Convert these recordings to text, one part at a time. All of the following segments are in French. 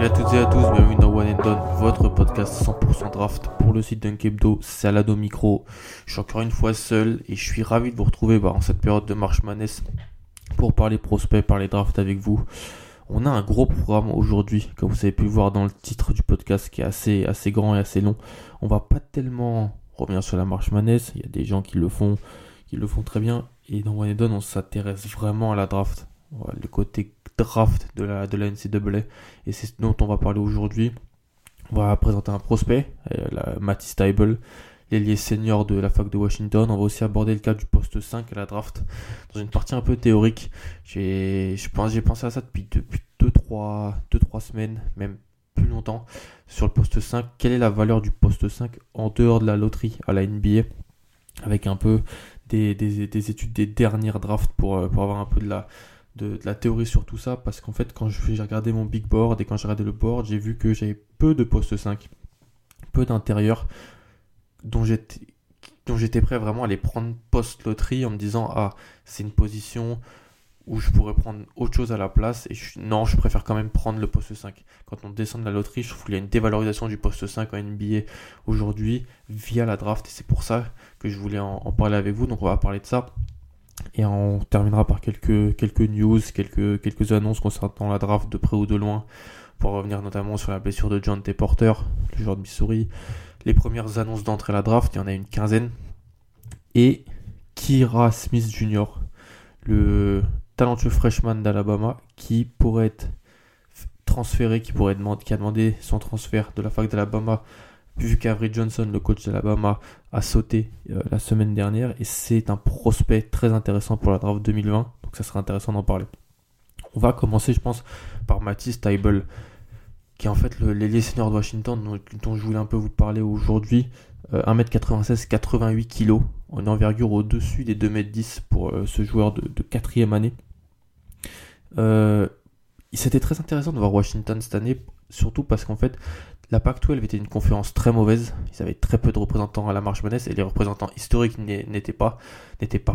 Salut à toutes et à tous, bienvenue dans One and Done, votre podcast 100% draft pour le site d'Unkebdo, Salado Micro. Je suis encore une fois seul et je suis ravi de vous retrouver bah, en cette période de marche manesse pour parler prospects, parler draft avec vous. On a un gros programme aujourd'hui, comme vous avez pu voir dans le titre du podcast qui est assez, assez grand et assez long. On va pas tellement revenir sur la marche manesse, il y a des gens qui le font, qui le font très bien. Et dans One and Done, on s'intéresse vraiment à la draft. Le côté draft de la, de la NCAA. Et c'est ce dont on va parler aujourd'hui. On va présenter un prospect, euh, la, Matty Stable, l'ailier senior de la fac de Washington. On va aussi aborder le cas du poste 5 à la draft dans une partie un peu théorique. J'ai, pensé à ça depuis 2-3 semaines, même plus longtemps, sur le poste 5. Quelle est la valeur du poste 5 en dehors de la loterie à la NBA Avec un peu des, des, des études des dernières drafts pour, euh, pour avoir un peu de la, de, la théorie sur tout ça. Parce qu'en fait, quand j'ai regardé mon big board et quand j'ai regardé le board, j'ai vu que j'avais peu de poste 5, peu d'intérieur dont j'étais dont j'étais prêt vraiment à les prendre post-loterie en me disant ah c'est une position où je pourrais prendre autre chose à la place et non je préfère quand même prendre le poste 5 quand on descend de la loterie je trouve qu'il y a une dévalorisation du poste 5 en NBA aujourd'hui via la draft et c'est pour ça que je voulais en, parler avec vous donc on va parler de ça et on terminera par quelques, quelques news quelques, quelques annonces concernant la draft de près ou de loin pour revenir notamment sur la blessure de John T. Porter le joueur de Missouri les premières annonces d'entrée à la draft, il y en a une quinzaine. Et Kira Smith Jr., le talentueux freshman d'Alabama, qui pourrait être transféré, qui pourrait demander, qui a demandé son transfert de la fac d'Alabama, vu qu'Avery Johnson, le coach d'Alabama, a sauté euh, la semaine dernière. Et c'est un prospect très intéressant pour la draft 2020. Donc ça sera intéressant d'en parler. On va commencer, je pense, par Matisse Tybel qui est en fait l'ailier senior de Washington dont, je voulais un peu vous parler aujourd'hui. Euh, 1m96, 88 kg, en envergure au-dessus des 2m10 pour euh, ce joueur de, de quatrième année. Euh, C'était très intéressant de voir Washington cette année, surtout parce qu'en fait, la Pac-12 était une conférence très mauvaise. Ils avaient très peu de représentants à la marche manesse et les représentants historiques n'étaient pas,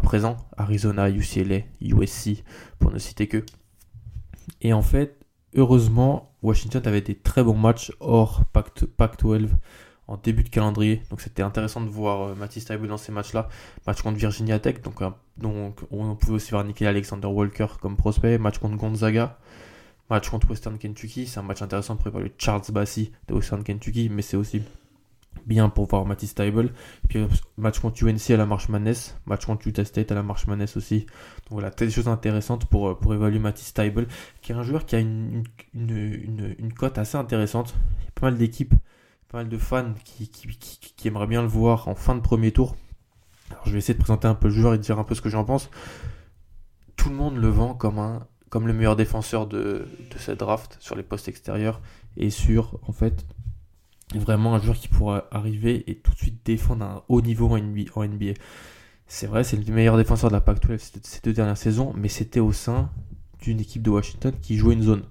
présents. Arizona, UCLA, USC, pour ne citer que. Et en fait, heureusement, Washington avait des très bons matchs hors Pac-12 en début de calendrier. Donc c'était intéressant de voir euh, Matisse Taibu dans ces matchs-là. Match contre Virginia Tech, donc, euh, donc on pouvait aussi voir Nicky Alexander Walker comme prospect. Match contre Gonzaga. Match contre Western Kentucky. C'est un match intéressant pour évaluer Charles Bassi de Western Kentucky, mais c'est aussi bien pour voir Matisse. Puis match contre UNC à la marche Madness, match contre Utah State à la marche Madness aussi. Donc voilà, des choses intéressantes pour, pour évaluer Matisse Tybel, qui est un joueur qui a une, cote assez intéressante. Il y a pas mal d'équipes, pas mal de fans qui, qui, qui, qui, aimeraient bien le voir en fin de premier tour. Alors je vais essayer de présenter un peu le joueur et de dire un peu ce que j'en pense. Tout le monde le vend comme un comme le meilleur défenseur de, de cette draft sur les postes extérieurs et sur en fait vraiment un joueur qui pourra arriver et tout de suite défendre un haut niveau en NBA. C'est vrai, c'est le meilleur défenseur de la Pac-12 ces deux dernières saisons, mais c'était au sein d'une équipe de Washington qui jouait une zone.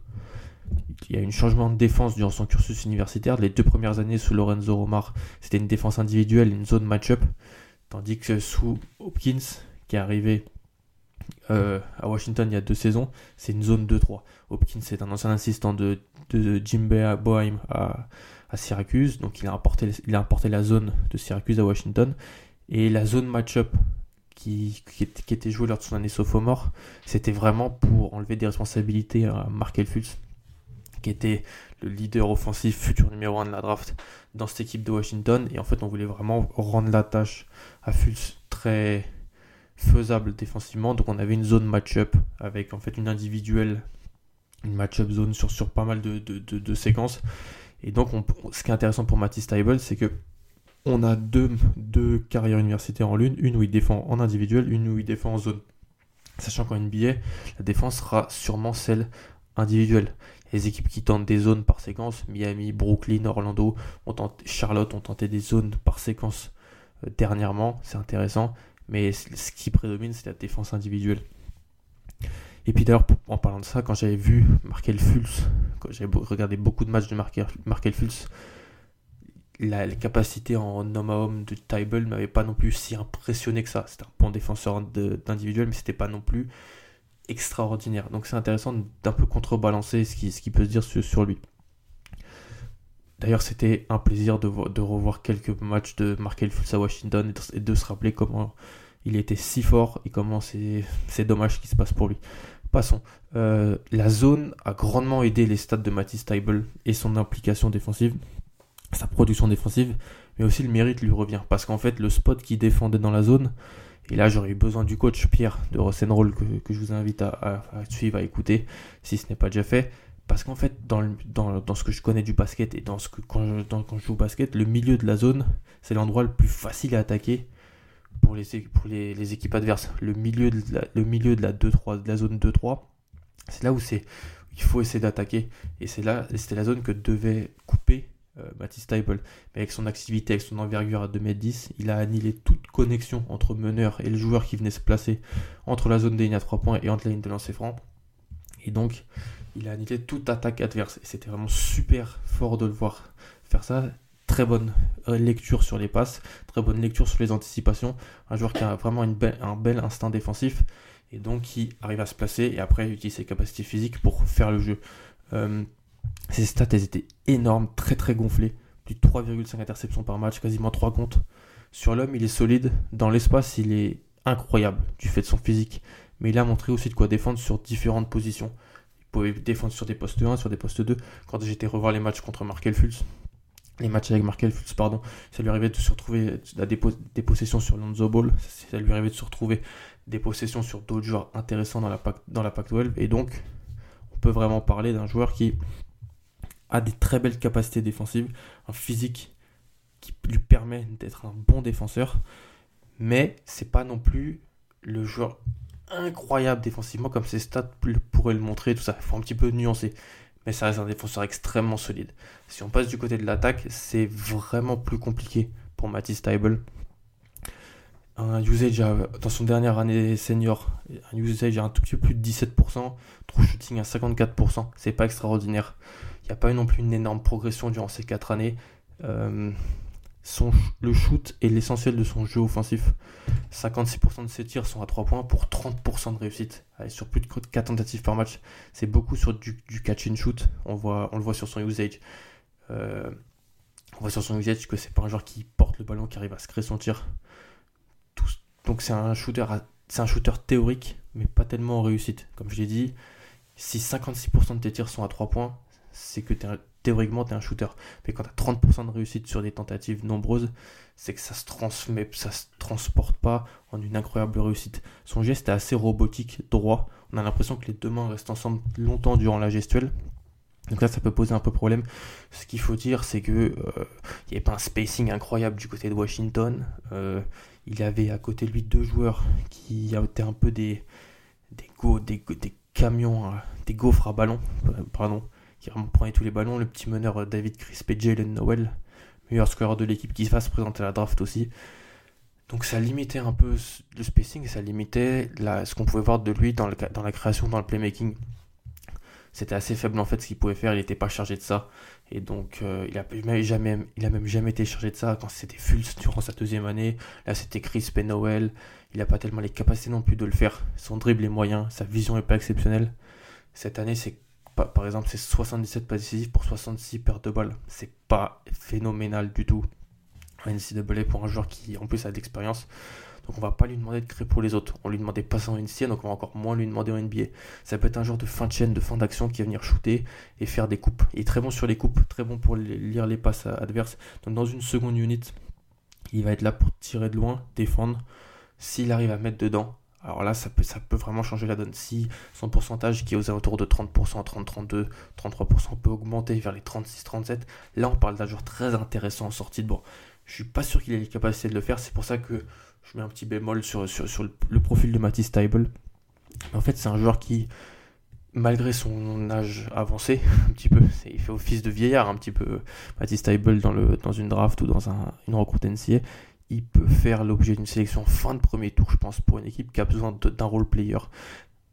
Il y a eu un changement de défense durant son cursus universitaire. Les deux premières années sous Lorenzo Romar, c'était une défense individuelle, une zone match-up. Tandis que sous Hopkins, qui est arrivé euh, à Washington il y a deux saisons, c'est une zone 2-3. Hopkins est un ancien assistant de, Jim Boeheim à, à Syracuse, donc il a, apporté la zone de Syracuse à Washington. Et la zone match-up qui, était jouée lors de son année sophomore, c'était vraiment pour enlever des responsabilités à Mark Elfus, qui était le leader offensif, futur numéro 1 de la draft dans cette équipe de Washington. Et en fait, on voulait vraiment rendre la tâche à Fultz très faisable défensivement. Donc on avait une zone match-up avec en fait une individuelle, une match-up zone sur, sur pas mal de, de, de, séquences. Et donc, on, ce qui est intéressant pour Matisse Tybel, c'est que on a deux, deux carrières universitaires en l'une, une où il défend en individuel, une où il défend en zone. Sachant qu'en NBA, la défense sera sûrement celle individuelle. Les équipes qui tentent des zones par séquence, Miami, Brooklyn, Orlando, ont Charlotte ont tenté des zones par séquence euh, dernièrement, c'est intéressant, mais ce qui prédomine, c'est la défense individuelle. Et puis d'ailleurs, en parlant de ça, quand j'avais vu Markel Fultz, quand j'avais regardé beaucoup de matchs de Markel Fultz, la, les capacités en homme à homme de Tybalt ne m'avaient pas non plus si impressionné que ça. C'était un bon défenseur d'individuel, mais c'était pas non plus extraordinaire. Donc c'est intéressant d'un peu contrebalancer ce qui peut se dire sur, lui. D'ailleurs, c'était un plaisir de, revoir quelques matchs de Markel Fultz à Washington et de, se rappeler comment il était si fort et comment c'est dommage qu'il se passe pour lui. Passons. Euh, la zone a grandement aidé les stats de Matisse Tybalt et son implication défensive sa production défensive, mais aussi le mérite lui revient. Parce qu'en fait, le spot qui défendait dans la zone, et là j'aurais eu besoin du coach Pierre de Rock'n'Roll que, que je vous invite à, suivre, à écouter, si ce n'est pas déjà fait. Parce qu'en fait, dans, dans, ce que je connais du basket et dans ce que quand je, quand je joue au basket, le milieu de la zone, c'est l'endroit le plus facile à attaquer pour les, pour les, équipes adverses. Le milieu de la, le milieu de la, 2 -3, de la zone 2-3, c'est là où c'est il faut essayer d'attaquer. Et c'est là, c'était la zone que devait couper euh, Baptiste Mais avec son activité, avec son envergure à 2m10, il a annihilé toute connexion entre meneur et le joueur qui venait se placer entre la zone des lignes à 3 points et entre la ligne de lancer franc. Et donc, il a annihilé toute attaque adverse. Et c'était vraiment super fort de le voir faire ça. Très bonne lecture sur les passes, très bonne lecture sur les anticipations. Un joueur qui a vraiment un bel instinct défensif et donc qui arrive à se placer et après utilise ses capacités physiques pour faire le jeu. Euh, ses stats, elles étaient énormes, très très gonflées. Du 3,5 interceptions par match, quasiment 3 comptes. Sur l'homme, il est solide. Dans l'espace, il est incroyable du fait de son physique. Mais il a montré aussi de quoi défendre sur différentes positions. Pouvait défendre sur des postes 1, sur des postes 2. Quand j'étais revoir les matchs contre Markel Fultz, les matchs avec Markel Fultz, pardon, ça lui arrivait de se retrouver à des, possessions sur Lonzo Ball. Ça lui arrivait de se retrouver des possessions sur d'autres joueurs intéressants dans la, dans la Pac-12. Et donc, on peut vraiment parler d'un joueur qui a des très belles capacités défensives, un physique qui lui permet d'être un bon défenseur, mais c'est pas non plus le joueur incroyable défensivement comme ses stats pourraient le montrer, tout ça. Il faut un petit peu nuancer. Mais ça reste un défenseur extrêmement solide. Si on passe du côté de l'attaque, c'est vraiment plus compliqué pour Matisse Tybalt. Un usage dans son dernière année senior, un usage à un tout petit peu plus de 17%, true shooting à 54%, c'est pas extraordinaire. Il n'y a pas eu non plus une énorme progression durant ces 4 années. Euh, son, le shoot est l'essentiel de son jeu offensif. 56% de ses tirs sont à 3 points pour 30% de réussite. sur plus de 4 tentatives par match. C'est beaucoup sur du, catch and shoot. On, voit, on le voit sur son usage. Euh, on voit sur son usage que c'est pas un joueur qui porte le ballon, qui arrive à se créer son tir. donc c'est un shooter c'est un shooter théorique, mais pas tellement en réussite. Comme je l'ai dit, si 56% de tes tirs sont à 3 points, c'est que théoriquement, tu un shooter. Mais quand tu as 30% de réussite sur des tentatives nombreuses, c'est que ça se transmet, ça se transporte pas en une incroyable réussite. Son geste est assez robotique, droit. On a l'impression que les deux mains restent ensemble longtemps durant la gestuelle. Donc là, ça peut poser un peu problème. Ce qu'il faut dire, c'est que euh, il n'y avait pas un spacing incroyable du côté de Washington. Euh, il avait à côté de lui deux joueurs qui étaient un peu des des, go, des, camions, euh, des gaufres à ballon, pardon, qui vraiment tous les ballons. Le petit meneur euh, David Crisp et Jalen Noel, meilleur scoreur de l'équipe qui se présenter à la draft aussi. Donc ça limitait un peu le spacing, ça limitait ce qu'on pouvait voir de lui dans, la création, dans le playmaking. C'était assez faible en fait ce qu'il pouvait faire, il n'était pas chargé de ça. Et donc euh, il, a même jamais, été chargé de ça quand c'était Fultz durant sa deuxième année. Là c'était Crisp et Noel. Il n'a pas tellement les capacités non plus de le faire. Son dribble est moyen, sa vision est pas exceptionnelle. Cette année c'est par exemple, c'est 77 pas décisifs pour 66 pertes de balles. C'est pas phénoménal du tout. NCAA pour un joueur qui en plus a d'expérience. Donc on va pas lui demander de créer pour les autres. On lui demandait pas ça en NCAA, donc on va encore moins lui demander en NBA. Ça peut être un genre de fin de chaîne, de fin d'action qui va venir shooter et faire des coupes. Il est très bon sur les coupes, très bon pour lire les passes adverses. Donc dans une seconde unit, il va être là pour tirer de loin, défendre. S'il arrive à mettre dedans, Alors là, ça peut, vraiment changer la donne. Si son pourcentage qui est aux alentours de 30%, 30, 32, 33% peut augmenter vers les 36, 37, là on parle d'un joueur très intéressant en sortie de banc. Je suis pas sûr qu'il ait les capacités de le faire, c'est pour ça que je mets un petit bémol sur, le, profil de Matisse Tybel. En fait, c'est un joueur qui, malgré son âge avancé, un petit peu, il fait office de vieillard un petit peu, Matisse Tybel dans, une draft ou dans un, une rencontre NCA, il peut faire l'objet d'une sélection fin de premier tour, je pense, pour une équipe qui a besoin d'un role player.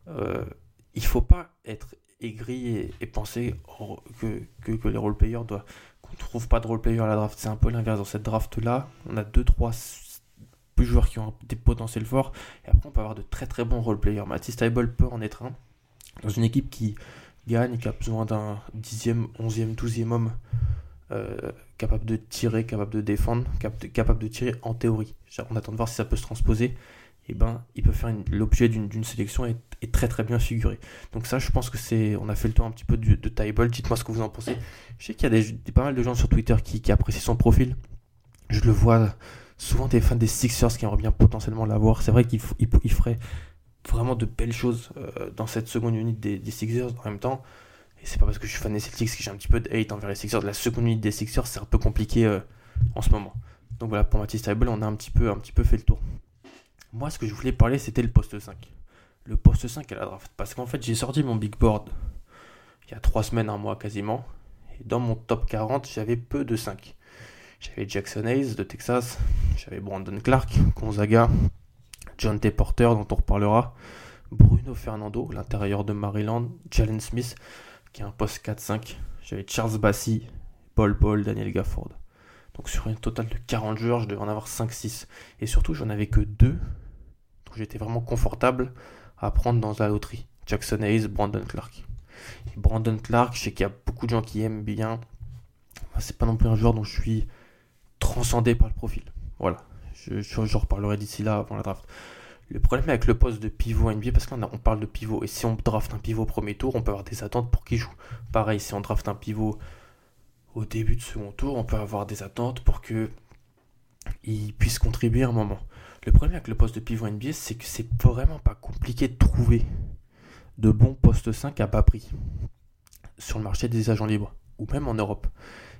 Euh, il faut pas être aigri et, penser que, que, les role players doivent qu'on trouve pas de role player à la draft. C'est un peu l'inverse. Dans cette draft là, on a 2-3 joueurs qui ont des potentiels forts. Et après, on peut avoir de très très bons role players. Matisse Tybel peut en être un. Dans une équipe qui gagne, qui a besoin d'un 10e, 11e, 12e homme euh, capable de tirer, capable de défendre, capable de tirer en théorie. On attend de voir si ça peut se transposer. Et eh ben, il peut faire l'objet d'une sélection et, très très bien figuré. Donc ça, je pense que c'est, on a fait le tour un petit peu de, Tybel. Dites-moi ce que vous en pensez. Je sais qu'il y a des, pas mal de gens sur Twitter qui, apprécient son profil. Je le vois souvent des fans des Sixers qui aimeraient bien potentiellement l'avoir. C'est vrai qu'il il, ferait vraiment de belles choses euh, dans cette seconde unité des, Sixers en même temps. Et c'est pas parce que je suis fan des Celtics que j'ai un petit peu de hate envers les Sixers. La seconde unité des Sixers, c'est un peu compliqué euh, en ce moment. Donc voilà, pour Matisse Table, on a un petit, peu, un petit peu fait le tour. Moi, ce que je voulais parler, c'était le poste 5. Le poste 5 à la draft. Parce qu'en fait, j'ai sorti mon big board il y a 3 semaines, un mois quasiment. Et dans mon top 40, j'avais peu de 5. J'avais Jackson Hayes de Texas, j'avais Brandon Clark, Gonzaga, John T. Porter dont on reparlera, Bruno Fernando, l'intérieur de Maryland, Jalen Smith qui a un poste 4-5, j'avais Charles Bassi, Paul Paul, Daniel Gafford. Donc sur un total de 40 joueurs, je devais en avoir 5-6. Et surtout, j'en avais que deux. Donc j'étais vraiment confortable à prendre dans la loterie. Jackson Hayes, Brandon Clark. Brandon Clark, je sais qu'il y a beaucoup de gens qui aiment bien. C'est pas non plus un joueur dont je suis transcendé par le profil. Voilà. Je, je, reparlerai d'ici là avant la draft. Le problème avec le poste de pivot NBA, parce qu'on on parle de pivot, et si on draft un pivot au premier tour, on peut avoir des attentes pour qu'il joue. Pareil, si on draft un pivot au début de second tour, on peut avoir des attentes pour que il puisse contribuer à un moment. Le problème avec le poste de pivot NBA, c'est que c'est vraiment pas compliqué de trouver de bons postes 5 à bas prix sur le marché des agents libres, ou même en Europe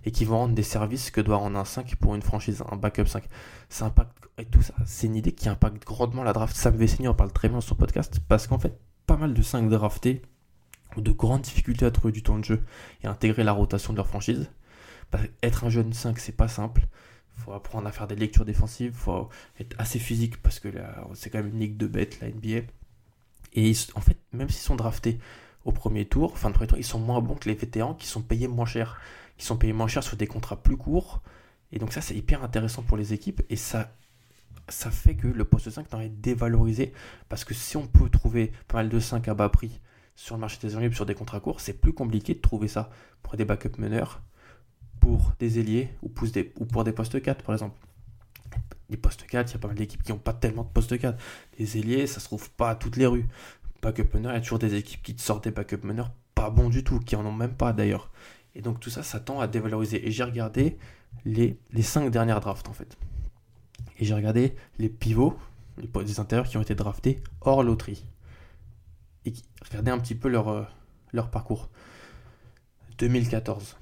et qui vont rendre des services que doit rendre un 5 pour une franchise, un backup 5. Ça impacte, et tout ça, c'est une idée qui impacte grandement la draft. Sam Vecini en parle très bien sur son podcast parce qu'en fait, pas mal de 5 draftés ont de grandes difficultés à trouver du temps de jeu et à intégrer la rotation de leur franchise. être un jeune 5, c'est pas simple. Il faut apprendre à faire des lectures défensives, faut être assez physique parce que c'est quand même une ligue de bêtes, la NBA. Et en fait, même s'ils sont draftés au premier tour, fin de premier tour, ils sont moins bons que les vétérans qui sont payés moins cher qui sont payés moins cher sur des contrats plus courts. Et donc ça, c'est hyper intéressant pour les équipes. Et ça, ça fait que le poste 5 est dévalorisé. Parce que si on peut trouver pas mal de 5 à bas prix sur le marché des libres sur des contrats courts, c'est plus compliqué de trouver ça pour des backup meneurs, pour des ailiers ou pour des, postes 4 par exemple. Les postes 4, il y a pas mal d'équipes qui n'ont pas tellement de postes 4. Les ailiers, ça se trouve pas à toutes les rues. Backup meneur, il y a toujours des équipes qui te sortent des backup meneurs pas bons du tout, qui en ont même pas d'ailleurs. Et donc tout ça, ça tend à dévaloriser. Et j'ai regardé les, les 5 dernières drafts en fait. Et j'ai regardé les pivots, les, des intérieurs qui ont été draftés hors loterie. Et regardé un petit peu leur, euh, leur parcours. 2014.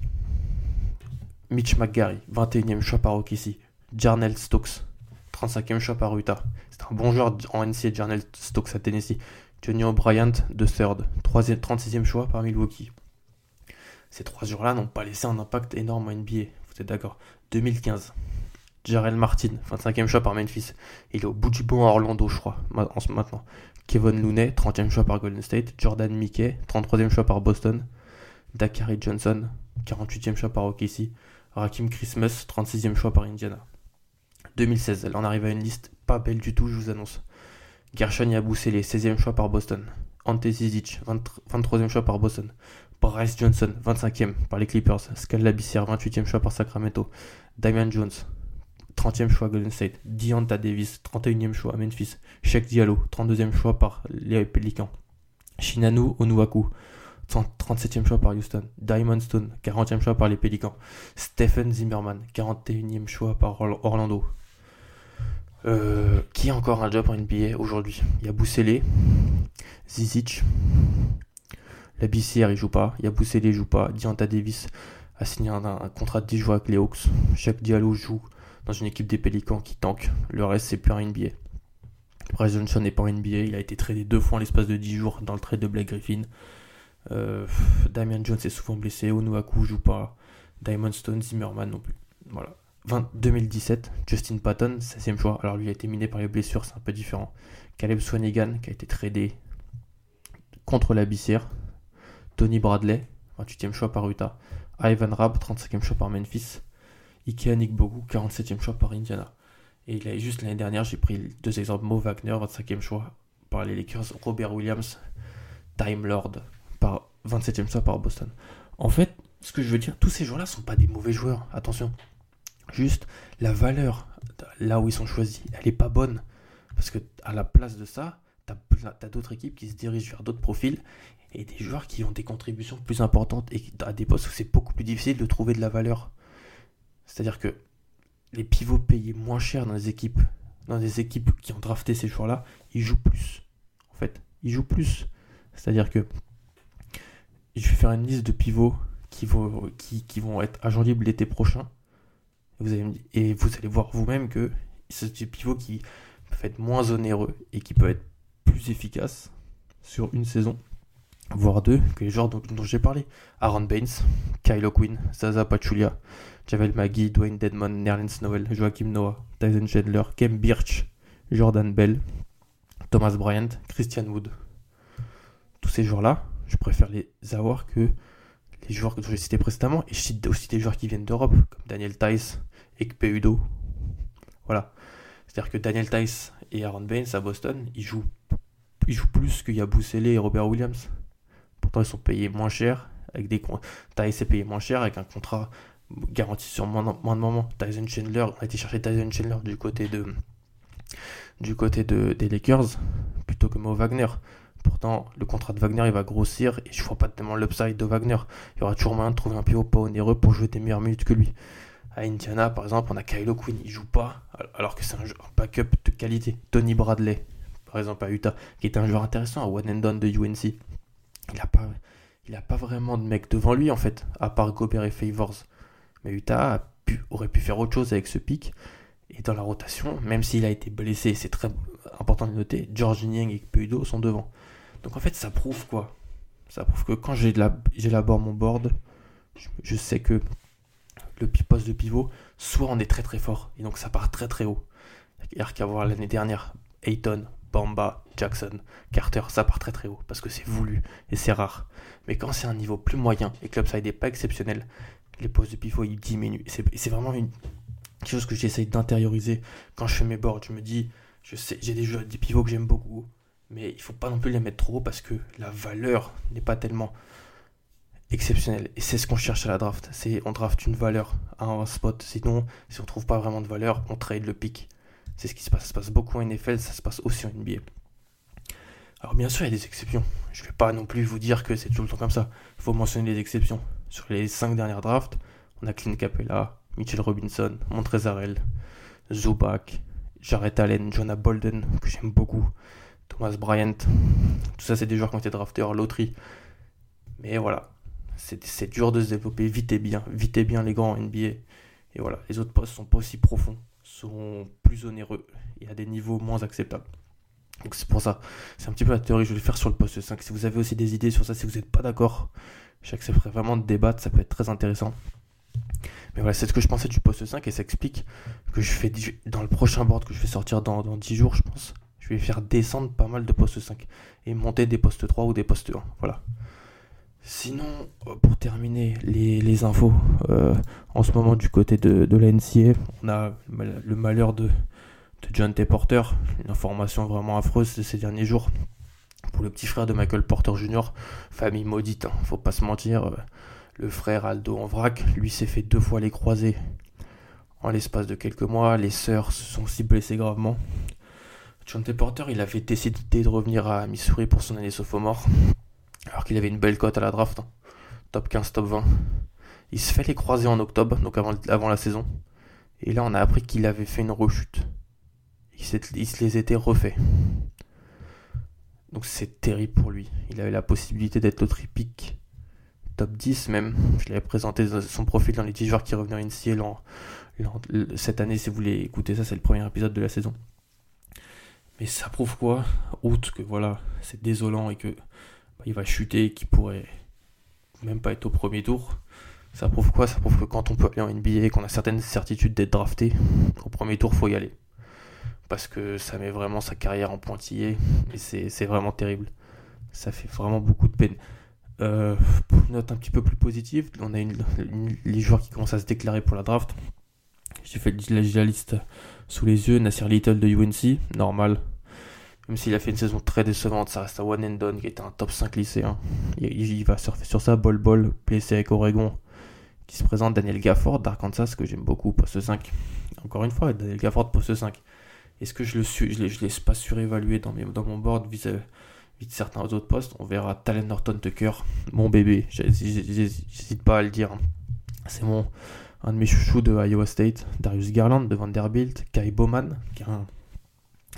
Mitch McGarry, 21e choix par OKC. Jarnell Stokes, 35e choix par Utah. C'est un bon joueur en NCA, Jarnell Stokes à Tennessee. Johnny O'Brien, de third, 36e choix par Milwaukee. Ces trois joueurs-là n'ont pas laissé un impact énorme en NBA. Vous êtes d'accord? 2015. Jarel Martin, 25e choix par Memphis. Il est au bout du bon à Orlando, je crois, maintenant. Kevin Looney, 30e choix par Golden State. Jordan Mickey, 33e choix par Boston. Dakari Johnson, 48e choix par OKC. Rakim Christmas, 36e choix par Indiana. 2016, là on arrive à une liste pas belle du tout, je vous annonce. Gershon Yabusele, 16e choix par Boston. Ante Zizic, 23e choix par Boston. Bryce Johnson, 25e par les Clippers. Scal Labissière, 28e choix par Sacramento. Damian Jones, 30e choix Golden State. Deonta Davis, 31e choix à Memphis. Sheikh Diallo, 32e choix par les Pelicans. Shinanu Onuaku, 37e choix par Houston. Diamond Stone, 40e choix par les Pelicans. Stephen Zimmerman, 41e choix par Orlando. Euh, qui a encore un job en NBA aujourd'hui? Il y a Boussele, Zizic, la BCR il joue pas, il y a Boussele il joue pas, Dianta Davis a signé un, contrat de 10 jours avec les Hawks, chaque Diallo joue dans une équipe des Pélicans qui tank, le reste c'est plus un NBA. Bryce Johnson n'est pas en NBA, il a été tradé deux fois en l'espace de 10 jours dans le trade de Blake Griffin. Euh, Damian Jones est souvent blessé, Onuaku joue pas, Diamond Stone, Zimmerman non plus. Voilà. 2017, Justin Patton, 16e choix. Alors lui a été miné par les blessures, c'est un peu différent. Caleb Swanigan qui a été tradé contre la Bissière. Tony Bradley, 28e choix par Utah. Ivan Rabb, 35e choix par Memphis. Ikea Nick Bogu, 47e choix par Indiana. Et il a, juste l'année dernière, j'ai pris deux exemples. Mo Wagner, 25e choix par les Lakers. Robert Williams, Time Lord, par 27e choix par Boston. En fait, ce que je veux dire, tous ces joueurs-là sont pas des mauvais joueurs. Attention. Juste, la valeur, là où ils sont choisis, elle n'est pas bonne. Parce que à la place de ça, tu as, d'autres équipes qui se dirigent vers d'autres profils et des joueurs qui ont des contributions plus importantes et à des postes où c'est beaucoup plus difficile de trouver de la valeur. C'est-à-dire que les pivots payés moins cher dans les équipes, dans des équipes qui ont drafté ces joueurs-là, ils jouent plus. En fait, ils jouent plus. C'est-à-dire que je vais faire une liste de pivots qui vont, être agents libres l'été prochain. Et vous, allez, et vous allez voir vous-même que c'est des pivots qui peuvent être moins onéreux et qui peuvent être plus efficaces sur une saison, voire deux, que les joueurs dont, j'ai parlé. Aaron Baines, Kylo Quinn, Zaza Pachulia, Javel Magui, Dwayne Dedmon, Nerlens Noel, Joachim Noah, Tyson Chandler, Kem Birch, Jordan Bell, Thomas Bryant, Christian Wood. Tous ces joueurs-là, je préfère les avoir que les joueurs que j'ai cités précédemment. Et je cite aussi des joueurs qui viennent d'Europe, comme Daniel Tice et Udo. Voilà. C'est-à-dire que Daniel Tice et Aaron Baines à Boston, ils jouent, ils jouent plus qu'il y a Boussele et Robert Williams. Pourtant, ils sont payés moins cher. Avec des Tice est payé moins cher avec un contrat garanti sur moins, de moments. Tyson Chandler, on a été chercher Tyson Chandler du côté de du côté de, des Lakers plutôt que Mo Wagner. Pourtant, le contrat de Wagner il va grossir et je vois pas tellement l'upside de Wagner. Il y aura toujours moyen de trouver un pivot pas onéreux pour jouer des meilleures minutes que lui. À Indiana, par exemple, on a Kylo Quinn, il joue pas alors que c'est un, backup de qualité. Tony Bradley, par exemple à Utah, qui est un joueur intéressant à one and done de UNC. Il a pas, il a pas vraiment de mec devant lui en fait, à part Gobert et Favors. Mais Utah aurait pu faire autre chose avec ce pic. Et dans la rotation, même s'il a été blessé, c'est très important de noter, George Niang et Peudo sont devant. Donc en fait, ça prouve quoi? Ça prouve que quand j'élabore mon board, je, sais que le poste de pivot, soit on est très très fort, et donc ça part très très haut. Il qu'à voir l'année dernière, Ayton, Bamba, Jackson, Carter, ça part très très haut, parce que c'est voulu, et c'est rare. Mais quand c'est un niveau plus moyen, et que l'upside n'est pas exceptionnel, les postes de pivot ils diminuent. C'est vraiment une chose que j'essaye d'intérioriser quand je fais mes boards. Je me dis, je sais, j'ai des, des pivots que j'aime beaucoup, mais il faut pas non plus les mettre trop haut parce que la valeur n'est pas tellement exceptionnelle. Et c'est ce qu'on cherche à la draft. C'est on draft une valeur à un spot. Sinon, si on trouve pas vraiment de valeur, on trade le pic. C'est ce qui se passe. Ça se passe beaucoup en NFL, ça se passe aussi en NBA. Alors bien sûr, il y a des exceptions. Je vais pas non plus vous dire que c'est tout le temps comme ça. Il faut mentionner les exceptions. Sur les 5 dernières drafts, on a Clint Capella, Mitchell Robinson, Montrezarel, Zubac, Jared Allen, Jonah Bolden, que j'aime beaucoup, Thomas Bryant. Tout ça, c'est des joueurs qui ont été draftés hors loterie. Mais voilà, c'est dur de se développer vite et bien. Vite et bien les grands NBA. Et voilà, les autres postes sont pas aussi profonds, sont plus onéreux et à des niveaux moins acceptables. Donc c'est pour ça, c'est un petit peu la théorie que je vais faire sur le poste 5. Si vous avez aussi des idées sur ça, si vous n'êtes pas d'accord, j'accepterai vraiment de débattre, ça peut être très intéressant. Mais voilà, c'est ce que je pensais du poste 5 et ça explique que je fais dans le prochain board que je vais sortir dans, dans 10 jours, je pense. Je vais faire descendre pas mal de postes 5 et monter des postes 3 ou des postes 1. Voilà. Sinon, euh, pour terminer les, infos, euh, en ce moment du côté de, de on a le malheur de, John T. Porter, une information vraiment affreuse de ces derniers jours. Pour le petit frère de Michael Porter Jr., famille maudite, hein, faut pas se mentir. Euh, le frère Aldo en vrac, lui s'est fait deux fois les croisés. En l'espace de quelques mois, les sœurs se sont aussi blessées gravement. John T. Porter, il avait décidé de revenir à Missouri pour son année sophomore, alors qu'il avait une belle cote à la draft, hein. top 15, top 20. Il se fait les croisés en octobre, donc avant, la saison. Et là, on a appris qu'il avait fait une rechute il, se les était refait. Donc c'est terrible pour lui. Il avait la possibilité d'être l'autre pick top 10 même. Je l'avais présenté son profil dans les 10 joueurs qui revenaient en ciel cette année. Si vous voulez écouter ça, c'est le premier épisode de la saison. Mais ça prouve quoi? Outre que voilà, c'est désolant et que il va chuter, qu'il pourrait même pas être au premier tour. Ça prouve quoi? Ça prouve que quand on peut aller en NBA et qu'on a certaines certitudes d'être drafté, au premier tour, faut y aller. Parce que ça met vraiment sa carrière en pointillé et c'est vraiment terrible. Ça fait vraiment beaucoup de peine. Euh, pour une note un petit peu plus positive, on a les joueurs qui commencent à se déclarer pour la draft. J'ai fait la liste sous les yeux. Nasir Little de UNC, normal. Même s'il a fait une saison très décevante, ça reste un one and done qui était un top 5 lycéen. Il, va surfer sur ça. Bol Bol, blessé avec Oregon qui se présente Daniel Gafford d'Arkansas, que j'aime beaucoup, poste 5. Encore une fois, Daniel Gafford, poste 5. Est-ce que je le suis, je ne laisse pas surévaluer dans, dans mon board vis-à-vis de certains autres postes? On verra Talent Norton Tucker, mon bébé, j'hésite pas à le dire. C'est mon un de mes chouchous de Iowa State, Darius Garland de Vanderbilt, Kai Bowman, qui est un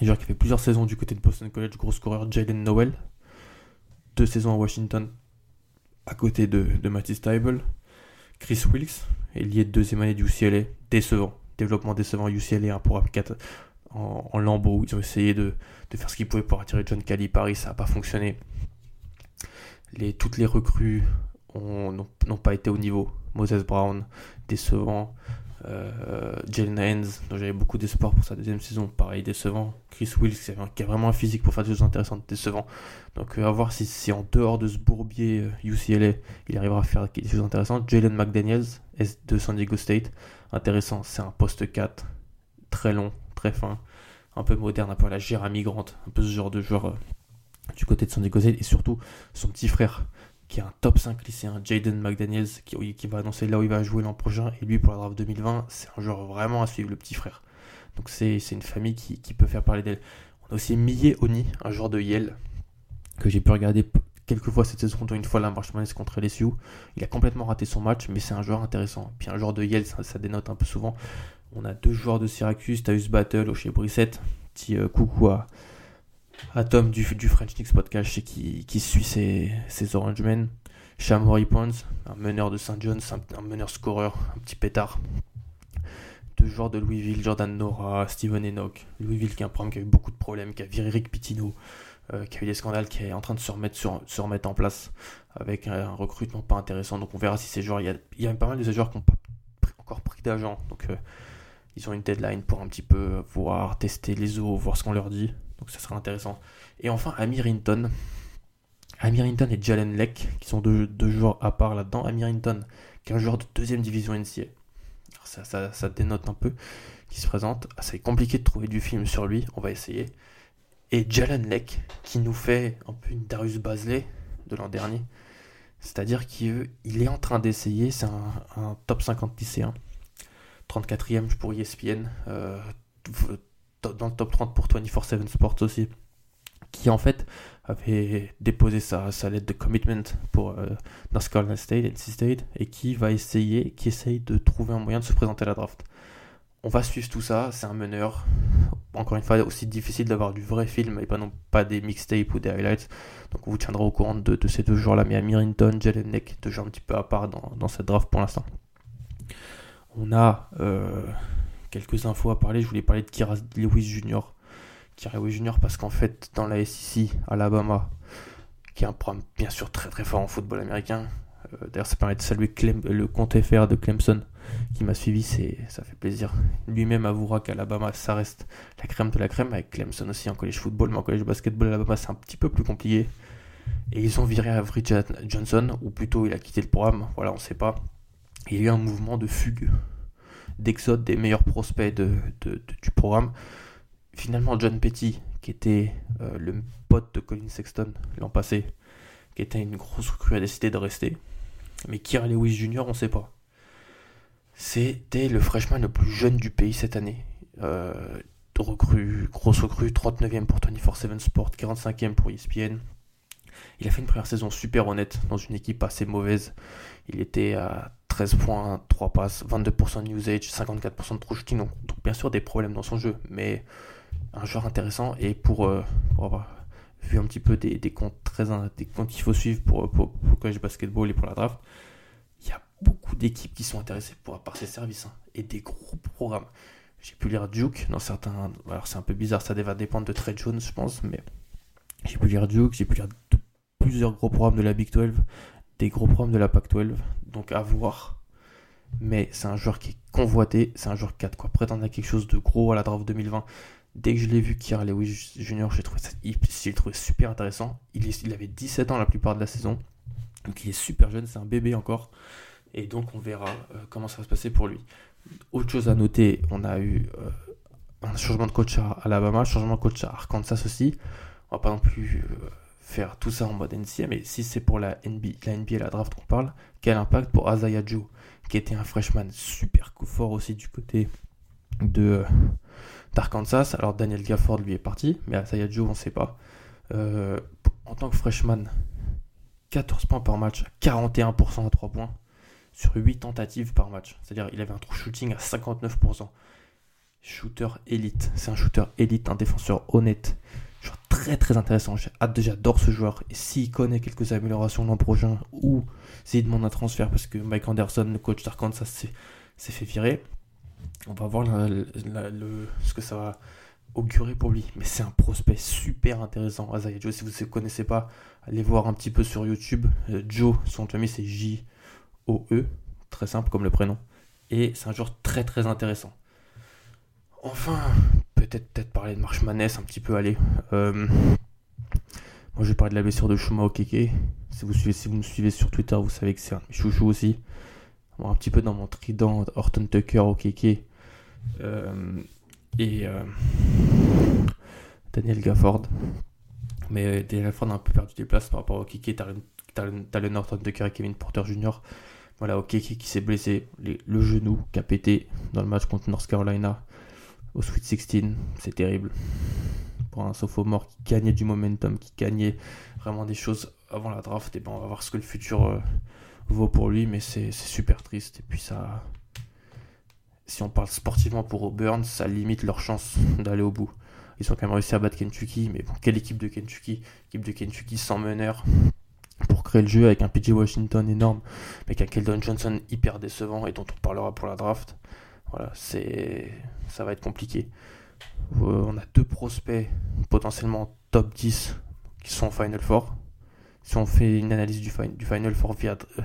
joueur qui fait plusieurs saisons du côté de Boston College, gros scoreur Jalen Noel, deux saisons à Washington, à côté de, de Matisse Chris Wilkes, lié de deuxième année du UCLA, décevant. Développement décevant UCLA, un programme 4 en, en lambeau. Ils ont essayé de, faire ce qu'ils pouvaient pour attirer John Kelly Paris, ça n'a pas fonctionné. Les, toutes les recrues n'ont pas été au niveau. Moses Brown, décevant. Euh, Jalen Haynes, dont j'avais beaucoup d'espoir pour sa deuxième saison, pareil, décevant. Chris Wills, qui a vraiment un physique pour faire des choses intéressantes, décevant. Donc, euh, à voir si, si, en dehors de ce bourbier UCLA, euh, il arrivera à faire des choses intéressantes. Jalen McDaniels, S de San Diego State, intéressant, c'est un poste 4, très long, très fin, un peu moderne, un peu à la Jeremy Grant, un peu ce genre de joueur du côté de San Diego State, et surtout son petit frère qui est un top 5 lycéen, Jaden McDaniels, qui, va annoncer là où il va jouer l'an prochain. Et lui, pour la draft 2020, c'est un joueur vraiment à suivre, le petit frère. Donc c'est une famille qui, peut faire parler d'elle. On a aussi Millie Oni, un joueur de Yale, que j'ai pu regarder quelques fois cette saison, dont une fois la Marshmallows contre LSU. Il a complètement raté son match, mais c'est un joueur intéressant. Puis un joueur de Yale, ça, dénote un peu souvent. On a deux joueurs de Syracuse, Taus Battle chez Brissette. Petit euh, coucou à, à Tom du, French Knicks Podcast qui, qui suit ses, ses Orange Men. Shamory Pons, un meneur de St. John's, un, meneur scoreur, un petit pétard. Deux joueurs de Louisville, Jordan Nora, Steven Enoch. Louisville qui est un programme qui a eu beaucoup de problèmes, qui a viré Rick Pitino, euh, qui a eu des scandales, qui est en train de se remettre, en place avec un, recrutement pas intéressant. Donc on verra si ces joueurs, il y a, y a pas mal de ces joueurs qui n'ont pas encore pris d'agent. Donc euh, ils ont une deadline pour un petit peu voir, tester les eaux, voir ce qu'on leur dit. Donc ça sera intéressant. Et enfin, Amir Hinton. Amir Hinton et Jalen Leck, qui sont deux, joueurs à part là-dedans. Amir Hinton, qui est un joueur de deuxième division NCA. ça, ça, dénote un peu, qui se présente. Ah, c'est compliqué de trouver du film sur lui, on va essayer. Et Jalen Leck, qui nous fait un peu une Darius Basley de l'an dernier. C'est-à-dire qu'il est en train d'essayer, c'est un, top 50 lycéen. 34e pour ESPN. Euh, dans le top 30 pour 24-7 Sports aussi, qui en fait avait déposé sa, sa lettre de commitment pour euh, North Carolina State, NC State, et qui va essayer, qui essaye de trouver un moyen de se présenter à la draft. On va suivre tout ça, c'est un meneur. Encore une fois, aussi difficile d'avoir du vrai film et pas non pas des mixtapes ou des highlights. Donc on vous tiendra au courant de, ces deux joueurs-là. Mais à Mirinton, Jelenek, deux joueurs un petit peu à part dans, dans cette draft pour l'instant. On a euh, quelques infos à parler. Je voulais parler de Kira Lewis Jr. Kira Lewis Jr. parce qu'en fait, dans la SEC, Alabama, qui est un programme bien sûr très très fort en football américain, euh, d'ailleurs ça permet de saluer le compte FR de Clemson qui m'a suivi, ça fait plaisir. Lui-même avouera qu'Alabama, ça reste la crème de la crème, avec Clemson aussi en collège football, mais en collège basketball, Alabama, c'est un petit peu plus compliqué. Et ils ont viré Avery Johnson, ou plutôt il a quitté le programme, voilà, on ne sait pas. Il y a eu un mouvement de fugue d'exode des meilleurs prospects du programme. Finalement, John Petty, qui était euh, le pote de Colin Sexton l'an passé, qui était une grosse recrue, a décidé de rester. Mais Kira Lewis Jr., on ne sait pas. C'était le freshman le plus jeune du pays cette année. Euh, recrue, grosse recrue, 39e pour 24-7 Sport, 45e pour ESPN. Il a fait une première saison super honnête dans une équipe assez mauvaise. Il était à 13 points, 3 passes, 22% de usage, 54% de true shooting. Donc, bien sûr des problèmes dans son jeu, mais un joueur intéressant. Et pour, euh, avoir vu un petit peu des, des comptes très des comptes qu'il faut suivre pour, pour, pour le college basketball et pour la draft, il y a beaucoup d'équipes qui sont intéressées pour, par ces services hein, et des gros programmes. J'ai pu lire Duke dans certains. Alors c'est un peu bizarre, ça va dépendre de Trey Jones, je pense, mais j'ai pu lire Duke, j'ai pu lire plusieurs gros programmes de la Big 12, des gros programmes de la Pac 12, donc à voir. Mais c'est un joueur qui est convoité, c'est un joueur 4 quoi. Prétendre à quelque chose de gros à la draft 2020. Dès que je l'ai vu, Kier Lewis Jr., j'ai trouvé, ça, trouvé super intéressant. Il, il avait 17 ans la plupart de la saison. Donc il est super jeune, c'est un bébé encore. Et donc on verra euh, comment ça va se passer pour lui. Autre chose à noter, on a eu euh, un changement de coach à Alabama, changement de coach à Arkansas aussi. On va pas non plus euh, faire tout ça en mode NCA, mais si c'est pour la NBA, la NBA la draft qu'on parle, quel impact pour Azaya Joe, qui était un freshman super fort aussi du côté de d'Arkansas. Alors Daniel Gafford lui est parti, mais Azaya Joe on ne sait pas. en tant que freshman, 14 points par match, 41% à 3 points sur 8 tentatives par match. C'est-à-dire il avait un true shooting à 59%. Shooter élite. C'est un shooter élite, un défenseur honnête. Très très intéressant. J'adore ce joueur. Et s'il connaît quelques améliorations l'an prochain ou s'il demande un transfert parce que Mike Anderson, le coach d'Arkansas, s'est fait virer, on va voir ce que ça va augurer pour lui. Mais c'est un prospect super intéressant. Azaya Joe, si vous ne connaissez pas, allez voir un petit peu sur YouTube. Euh, Joe, son famille c'est J. OE, très simple comme le prénom. Et c'est un joueur très très intéressant. Enfin, peut-être peut-être parler de March Maness un petit peu, allez. Euh, moi je vais parler de la blessure de Shuma Okeke. Si vous, suivez, si vous me suivez sur Twitter, vous savez que c'est un de mes chouchous aussi. un petit peu dans mon trident, Horton Tucker, Okeke. Euh, et euh, Daniel Gafford. Mais Daniel Gafford a un peu perdu des places par rapport à Okeke. Le Horton Tucker et Kevin Porter Jr. Voilà, ok, qui, s'est blessé, le genou qui a pété dans le match contre North Carolina au Sweet 16. C'est terrible. Pour un sophomore qui gagnait du momentum, qui gagnait vraiment des choses avant la draft, et ben on va voir ce que le futur euh, vaut pour lui, mais c'est super triste. Et puis ça. Si on parle sportivement pour Auburn, ça limite leur chance d'aller au bout. Ils ont quand même réussi à battre Kentucky, mais bon, quelle équipe de Kentucky? Équipe de Kentucky sans meneur, pour créer le jeu avec un PJ Washington énorme, mais avec un Keldon Johnson hyper décevant et dont on parlera pour la draft. Voilà, c'est ça va être compliqué. Euh, on a deux prospects potentiellement top 10 qui sont Final Four. Si on fait une analyse du, Final Four via, euh,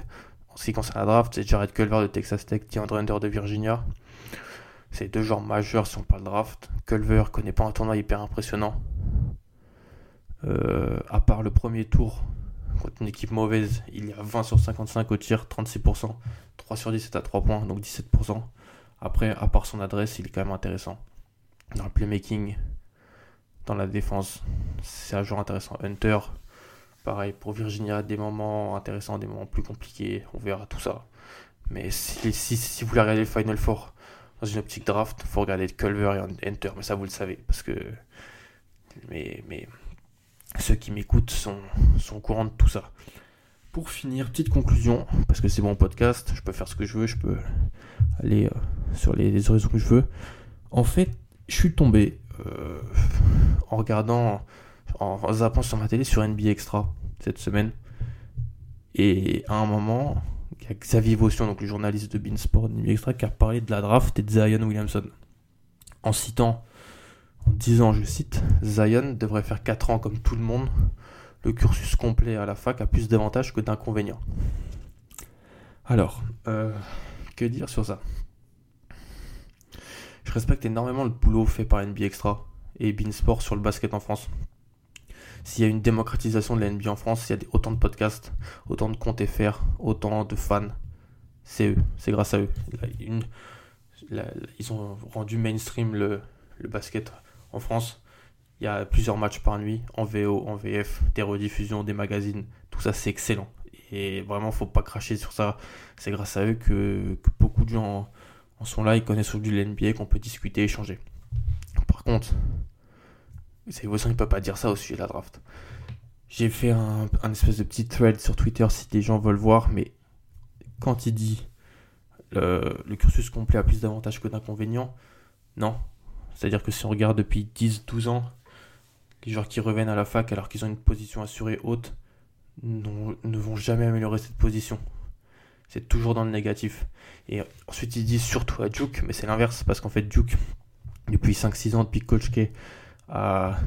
en ce qui concerne la draft, c'est Jared Culver de Texas Tech, DeAndre Under de Virginia. C'est deux joueurs majeurs si on parle draft. Culver connaît pas un tournoi hyper impressionnant. Euh, à part le premier tour Contre une équipe mauvaise, il y a 20 sur 55 au tir, 36%. 3 sur 10 c'est à 3 points, donc 17%. Après, à part son adresse, il est quand même intéressant. Dans le playmaking, dans la défense, c'est un joueur intéressant. Hunter, pareil, pour Virginia, des moments intéressants, des moments plus compliqués, on verra tout ça. Mais si, vous voulez regarder le Final Four dans une optique draft, il faut regarder Culver et Hunter, mais ça vous le savez, parce que... Mais, ceux qui m'écoutent sont, sont au courant de tout ça. Pour finir, petite conclusion, parce que c'est mon podcast, je peux faire ce que je veux, je peux aller euh, sur les, horizons que je veux. En fait, je suis tombé euh, en regardant, en, zappant sur ma télé sur NBA Extra cette semaine. Et à un moment, il y a Xavier Votion, donc le journaliste de Beansport NBA Extra, qui a parlé de la draft et de Zion Williamson. En citant en disant, je cite, Zion devrait faire 4 ans comme tout le monde. Le cursus complet à la fac a plus d'avantages que d'inconvénients. Alors, euh, que dire sur ça? Je respecte énormément le boulot fait par NBA Extra et Beansport sur le basket en France. S'il y a une démocratisation de la NBA en France, s'il y a autant de podcasts, autant de comptes FR, autant de fans, c'est eux, c'est grâce à eux. ils ont rendu mainstream le, le basket en France. Il y a plusieurs matchs par nuit, en VO, en VF, des rediffusions, des magazines. Tout ça, c'est excellent. Et vraiment, faut pas cracher sur ça. C'est grâce à eux que, beaucoup de gens en, sont là, ils connaissent du l'NBA, qu'on peut discuter, échanger. Par contre, c'est il ne peut pas dire ça au sujet de la draft. J'ai fait un, espèce de petit thread sur Twitter si des gens veulent voir, mais quand il dit le cursus complet a plus d'avantages que d'inconvénients, non, C'est-à-dire que si on regarde depuis 10-12 ans, les joueurs qui reviennent à la fac alors qu'ils ont une position assurée haute ne vont jamais améliorer cette position. C'est toujours dans le négatif. Et ensuite, ils disent surtout à Duke, mais c'est l'inverse, parce qu'en fait, Duke, depuis 5-6 ans, depuis Coach K a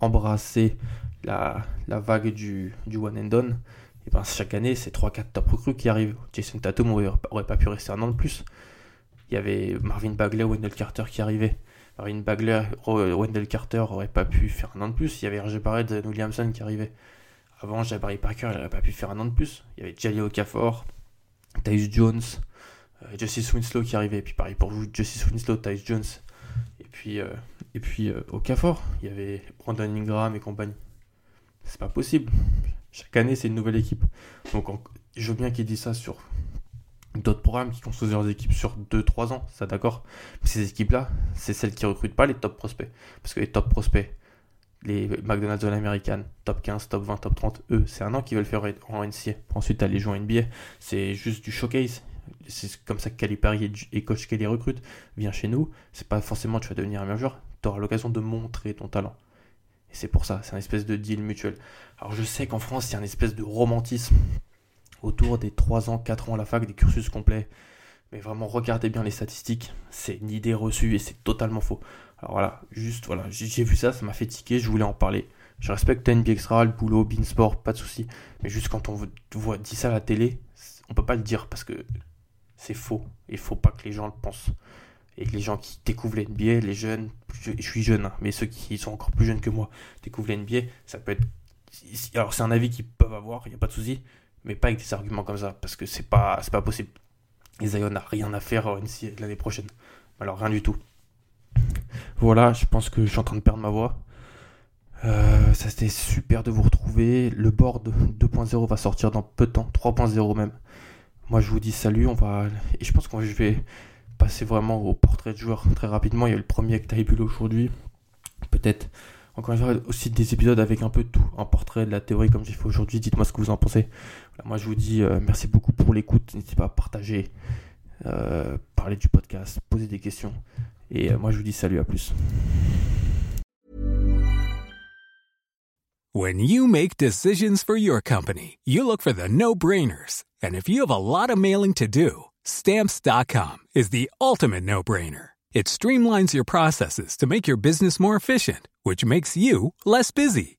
embrassé la, vague du, one and done, et ben chaque année, c'est 3-4 top recrues qui arrivent. Jason Tatum aurait pas pu rester un an de plus. Il y avait Marvin Bagley, Wendell Carter qui arrivaient. Marvin Bagley, Wendell Carter aurait pas pu faire un an de plus. Il y avait RG Barrett, Williamson qui arrivait. Avant, Jabari Parker, il n'aurait pas pu faire un an de plus. Il y avait Jelly Okafor, Tyus Jones, euh, Justice Winslow qui arrivait. Et puis pareil pour vous, Justice Winslow, Tyus Jones. Et puis, euh, et euh, il y avait Brandon Ingram et compagnie. C'est pas possible. Chaque année, c'est une nouvelle équipe. Donc, je veux bien qu'il dise ça sur d'autres programmes qui construisent leurs équipes sur 2-3 ans, ça d'accord? Mais ces équipes-là, c'est celles qui recrutent pas les top prospects. Parce que les top prospects, les McDonald's All American, top 15, top 20, top 30, eux, c'est un an qu'ils veulent faire en NCA. Ensuite, aller jouer en NBA, c'est juste du showcase. C'est comme ça que Calipari et coach qui les recrute. Viens chez nous, c'est pas forcément tu vas devenir un meilleur joueur, tu auras l'occasion de montrer ton talent. Et c'est pour ça, c'est un espèce de deal mutuel. Alors je sais qu'en France, il y a un espèce de romantisme autour des 3 ans, 4 ans à la fac, des cursus complets. Mais vraiment, regardez bien les statistiques. C'est une idée reçue et c'est totalement faux. Alors voilà, juste voilà, j'ai vu ça, ça m'a fait tiquer, je voulais en parler. Je respecte NBA Extra, le boulot, Beansport, pas de souci. Mais juste quand on voit dit ça à la télé, on peut pas le dire parce que c'est faux. Il faut pas que les gens le pensent. Et les gens qui découvrent l'NBA, les jeunes, je, suis jeune, hein, mais ceux qui sont encore plus jeunes que moi, découvrent l'NBA, ça peut être. Alors c'est un avis qu'ils peuvent avoir, il n'y a pas de souci mais pas avec des arguments comme ça, parce que c'est pas, c'est pas possible. Et Zion n'a rien à faire l'année prochaine. Alors rien du tout. Voilà, je pense que je suis en train de perdre ma voix. Euh, ça c'était super de vous retrouver. Le board 2.0 va sortir dans peu de temps, 3.0 même. Moi je vous dis salut, on va et je pense que je vais passer vraiment au portrait de joueur très rapidement. Il y a le premier avec Taibul aujourd'hui. Peut-être encore une fois, aussi des épisodes avec un peu tout, un portrait de la théorie comme j'ai fait aujourd'hui. Dites-moi ce que vous en pensez. Moi, je vous dis euh, merci beaucoup pour l'écoute. N'hésitez pas à partager, euh, parler du podcast, poser des questions. Et euh, moi, je vous dis salut, à plus. When you make decisions for your company, you look for the no-brainers. And if you have a lot of mailing to do, stamps.com is the ultimate no-brainer. It streamlines your processes to make your business more efficient. which makes you less busy.